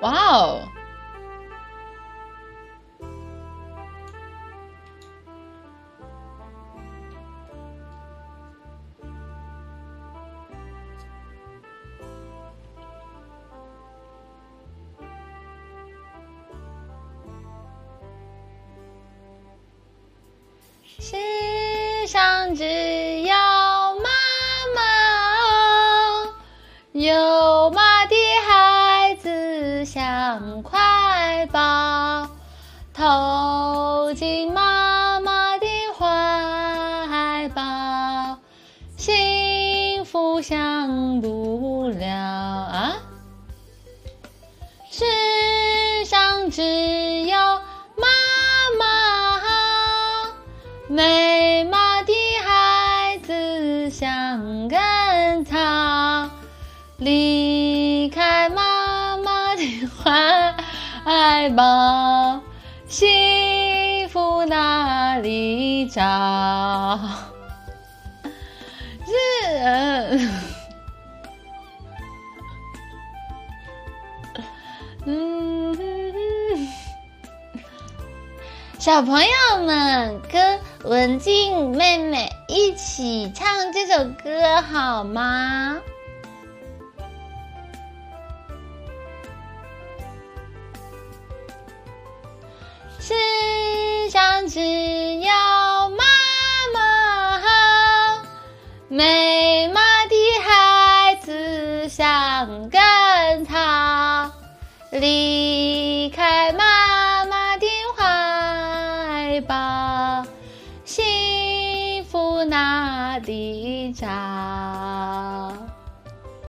哇哦！世上只有妈妈，有像块宝，投进妈妈的怀抱，幸福享不了啊！世上只有妈妈，好，没妈的孩子像根草，的怀抱，幸福哪里找？是。呃嗯，小朋友们跟文静妹妹一起唱这首歌好吗？根草，离开妈妈的怀抱，幸福哪里找？